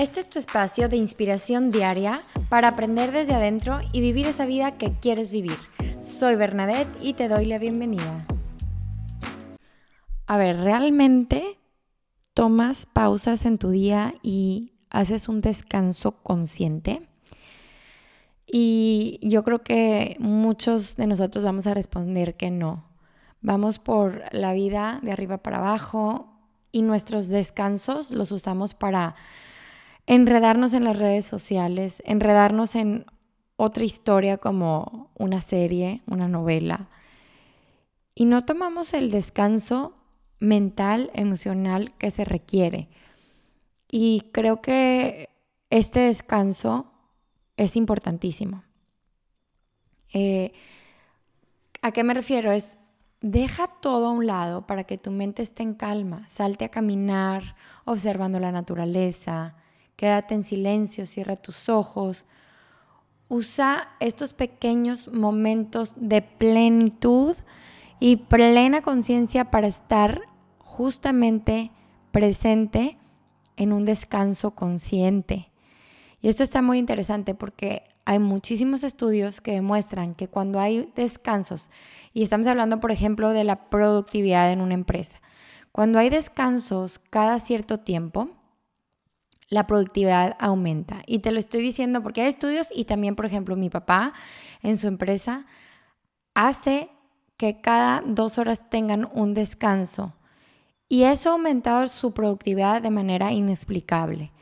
Este es tu espacio de inspiración diaria para aprender desde adentro y vivir esa vida que quieres vivir. Soy Bernadette y te doy la bienvenida. A ver, ¿realmente tomas pausas en tu día y haces un descanso consciente? Y yo creo que muchos de nosotros vamos a responder que no. Vamos por la vida de arriba para abajo y nuestros descansos los usamos para enredarnos en las redes sociales, enredarnos en otra historia como una serie, una novela. Y no tomamos el descanso mental, emocional que se requiere. Y creo que este descanso es importantísimo. Eh, ¿A qué me refiero? Es deja todo a un lado para que tu mente esté en calma. Salte a caminar observando la naturaleza, quédate en silencio, cierra tus ojos. Usa estos pequeños momentos de plenitud y plena conciencia para estar justamente presente en un descanso consciente. Y esto está muy interesante porque hay muchísimos estudios que demuestran que cuando hay descansos, y estamos hablando, por ejemplo, de la productividad en una empresa, cuando hay descansos cada cierto tiempo, la productividad aumenta. Y te lo estoy diciendo porque hay estudios y también, por ejemplo, mi papá en su empresa hace que cada dos horas tengan un descanso. Y eso ha aumentado su productividad de manera inexplicable.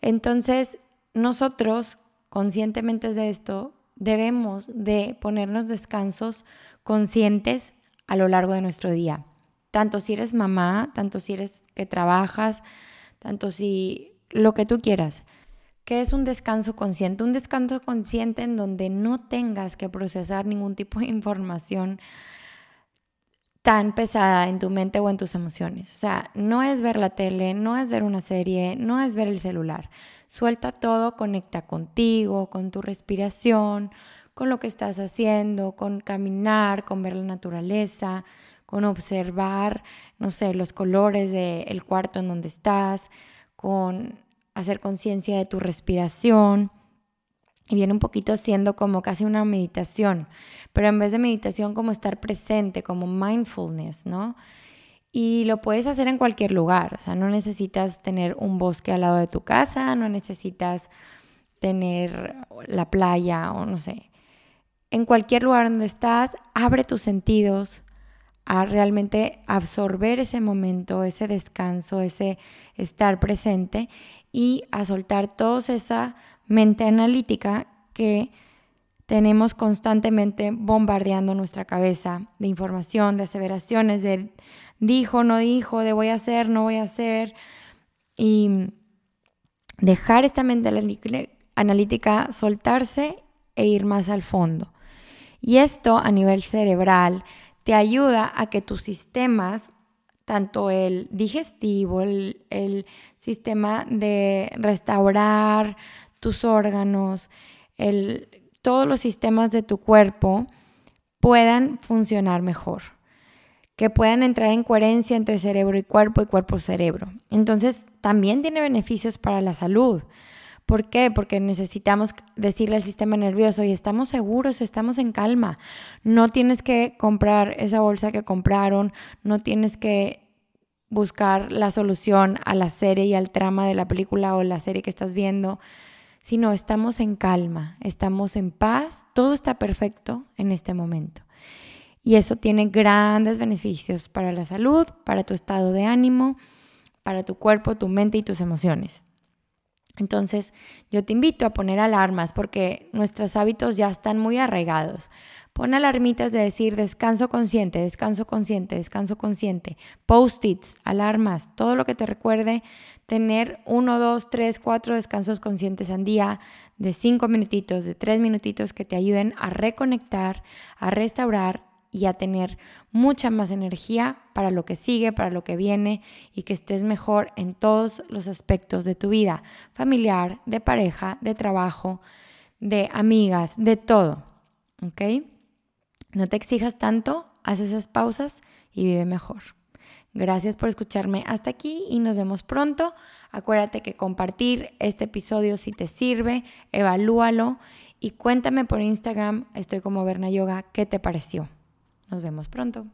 Entonces, nosotros, conscientemente de esto, debemos de ponernos descansos conscientes a lo largo de nuestro día. Tanto si eres mamá, tanto si eres que trabajas, tanto si lo que tú quieras. ¿Qué es un descanso consciente? Un descanso consciente en donde no tengas que procesar ningún tipo de información tan pesada en tu mente o en tus emociones. O sea, no es ver la tele, no es ver una serie, no es ver el celular. Suelta todo, conecta contigo, con tu respiración, con lo que estás haciendo, con caminar, con ver la naturaleza, con observar, no sé, los colores del cuarto en donde estás, con hacer conciencia de tu respiración. Y viene un poquito siendo como casi una meditación, pero en vez de meditación como estar presente, como mindfulness, ¿no? Y lo puedes hacer en cualquier lugar, o sea, no necesitas tener un bosque al lado de tu casa, no necesitas tener la playa o no sé. En cualquier lugar donde estás, abre tus sentidos, a realmente absorber ese momento, ese descanso, ese estar presente y a soltar toda esa mente analítica que tenemos constantemente bombardeando nuestra cabeza de información, de aseveraciones, de dijo, no dijo, de voy a hacer, no voy a hacer. Y dejar esta mente analítica soltarse e ir más al fondo. Y esto a nivel cerebral te ayuda a que tus sistemas, tanto el digestivo, el, sistema de restaurar tus órganos, el, todos los sistemas de tu cuerpo puedan funcionar mejor, que puedan entrar en coherencia entre cerebro y cuerpo y cuerpo-cerebro. Entonces, también tiene beneficios para la salud. ¿Por qué? Porque necesitamos decirle al sistema nervioso y estamos seguros, estamos en calma. No tienes que comprar esa bolsa que compraron, no tienes que buscar la solución a la serie y al trama de la película o la serie que estás viendo, sino estamos en calma, estamos en paz, todo está perfecto en este momento. Y eso tiene grandes beneficios para la salud, para tu estado de ánimo, para tu cuerpo, tu mente y tus emociones. Entonces, yo te invito a poner alarmas porque nuestros hábitos ya están muy arraigados. Pon alarmitas de decir descanso consciente, descanso consciente, descanso consciente, post-its, alarmas, todo lo que te recuerde tener uno, dos, tres, cuatro descansos conscientes al día de cinco minutitos, de tres minutitos que te ayuden a reconectar, a restaurar y a tener mucha más energía para lo que sigue, para lo que viene y que estés mejor en todos los aspectos de tu vida, familiar, de pareja, de trabajo, de amigas, de todo. ¿Ok? No te exijas tanto, haz esas pausas y vive mejor. Gracias por escucharme hasta aquí y nos vemos pronto. Acuérdate que compartir este episodio si te sirve, evalúalo y cuéntame por Instagram, estoy como Berna Yoga, ¿qué te pareció? Nos vemos pronto.